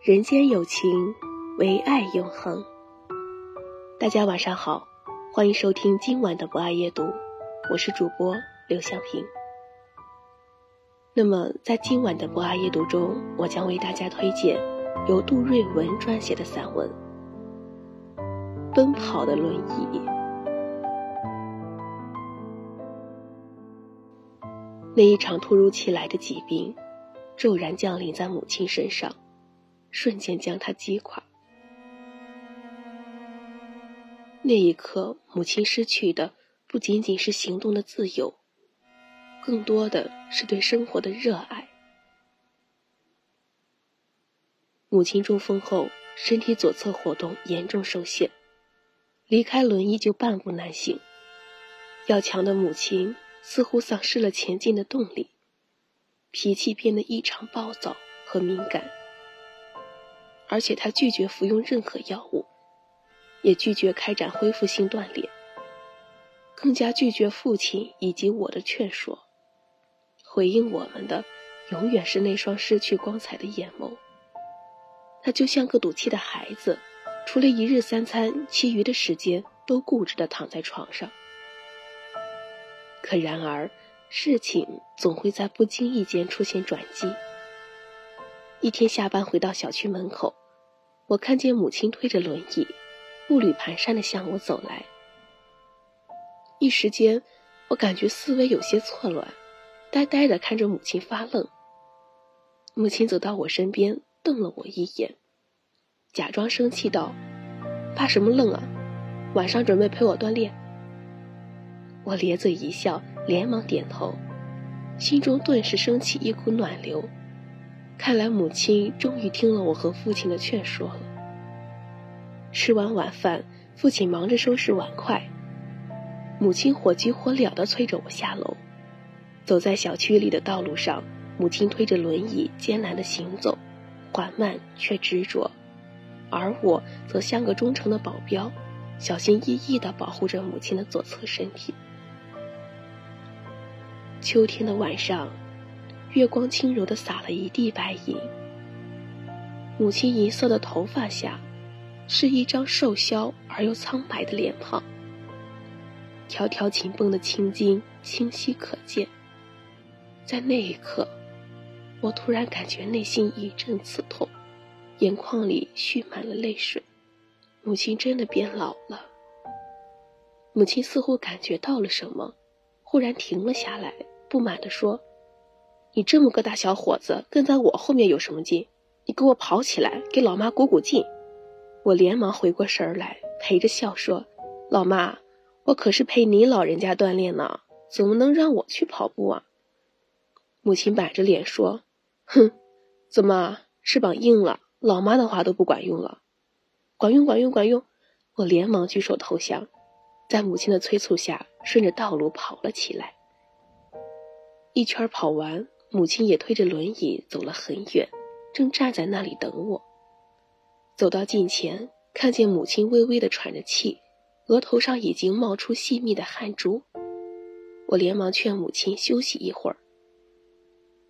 人间有情，唯爱永恒。大家晚上好，欢迎收听今晚的不爱夜读，我是主播刘向平。那么，在今晚的博爱夜读中，我将为大家推荐由杜瑞文撰写的散文《奔跑的轮椅》。那一场突如其来的疾病，骤然降临在母亲身上，瞬间将她击垮。那一刻，母亲失去的不仅仅是行动的自由，更多的是对生活的热爱。母亲中风后，身体左侧活动严重受限，离开轮椅就半步难行。要强的母亲似乎丧失了前进的动力，脾气变得异常暴躁和敏感，而且她拒绝服用任何药物。也拒绝开展恢复性锻炼，更加拒绝父亲以及我的劝说。回应我们的，永远是那双失去光彩的眼眸。他就像个赌气的孩子，除了一日三餐，其余的时间都固执的躺在床上。可然而，事情总会在不经意间出现转机。一天下班回到小区门口，我看见母亲推着轮椅。步履蹒跚的向我走来，一时间，我感觉思维有些错乱，呆呆的看着母亲发愣。母亲走到我身边，瞪了我一眼，假装生气道：“发什么愣啊？晚上准备陪我锻炼？”我咧嘴一笑，连忙点头，心中顿时升起一股暖流。看来母亲终于听了我和父亲的劝说了。吃完晚饭，父亲忙着收拾碗筷，母亲火急火燎地催着我下楼。走在小区里的道路上，母亲推着轮椅艰难地行走，缓慢却执着，而我则像个忠诚的保镖，小心翼翼地保护着母亲的左侧身体。秋天的晚上，月光轻柔地洒了一地白银，母亲银色的头发下。是一张瘦削而又苍白的脸庞，条条紧绷的青筋清晰可见。在那一刻，我突然感觉内心一阵刺痛，眼眶里蓄满了泪水。母亲真的变老了。母亲似乎感觉到了什么，忽然停了下来，不满地说：“你这么个大小伙子，跟在我后面有什么劲？你给我跑起来，给老妈鼓鼓劲！”我连忙回过神来，陪着笑说：“老妈，我可是陪您老人家锻炼呢，怎么能让我去跑步啊？”母亲板着脸说：“哼，怎么翅膀硬了？老妈的话都不管用了？管用，管用，管用！”我连忙举手投降，在母亲的催促下，顺着道路跑了起来。一圈跑完，母亲也推着轮椅走了很远，正站在那里等我。走到近前，看见母亲微微的喘着气，额头上已经冒出细密的汗珠。我连忙劝母亲休息一会儿。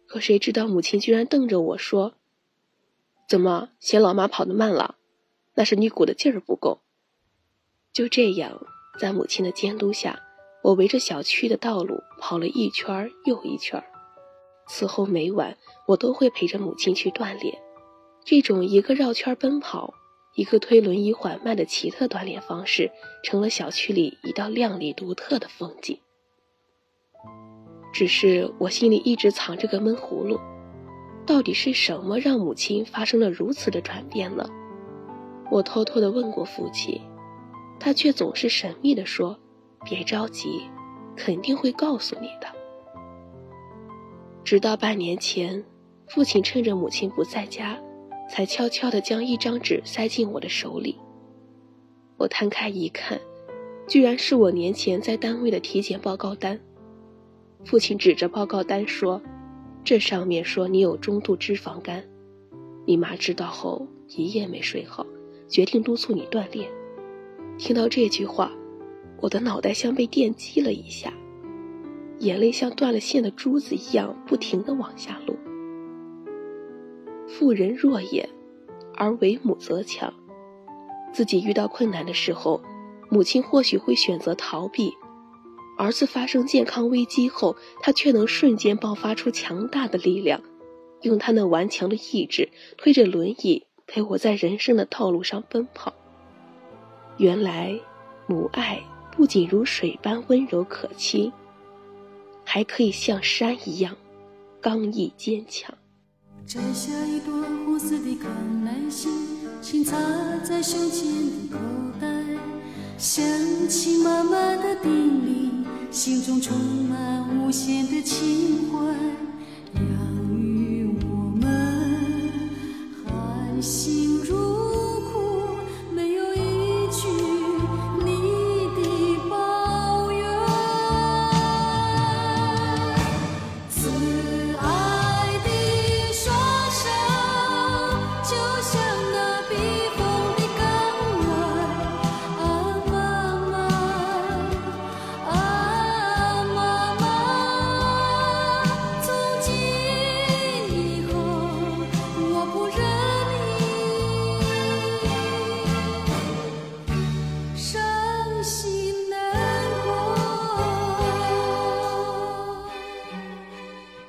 可谁知道母亲居然瞪着我说：“怎么嫌老妈跑得慢了？那是你鼓的劲儿不够。”就这样，在母亲的监督下，我围着小区的道路跑了一圈又一圈。此后每晚，我都会陪着母亲去锻炼。这种一个绕圈奔跑，一个推轮椅缓慢的奇特锻炼方式，成了小区里一道亮丽独特的风景。只是我心里一直藏着个闷葫芦，到底是什么让母亲发生了如此的转变呢？我偷偷的问过父亲，他却总是神秘的说：“别着急，肯定会告诉你的。”直到半年前，父亲趁着母亲不在家，才悄悄的将一张纸塞进我的手里。我摊开一看，居然是我年前在单位的体检报告单。父亲指着报告单说：“这上面说你有中度脂肪肝，你妈知道后一夜没睡好，决定督促你锻炼。”听到这句话，我的脑袋像被电击了一下，眼泪像断了线的珠子一样不停地往下落。妇人弱也，而为母则强。自己遇到困难的时候，母亲或许会选择逃避。儿子发生健康危机后，他却能瞬间爆发出强大的力量，用他那顽强的意志推着轮椅陪我在人生的道路上奔跑。原来，母爱不仅如水般温柔可亲，还可以像山一样刚毅坚强。摘下一朵红色的康乃馨，轻插在胸前的口袋，想起妈妈的叮咛。心中充满无限的情怀，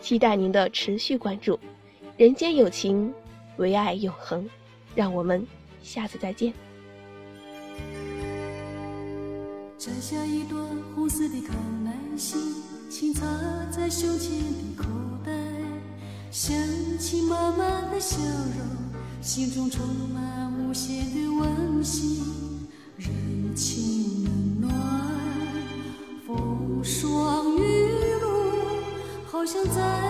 期待您的持续关注。人间有情，唯爱永恒。让我们下次再见。摘下一朵红色的康乃馨，轻插在胸前的口袋，想起妈妈的笑容，心中充满无限的温馨，人间。不想再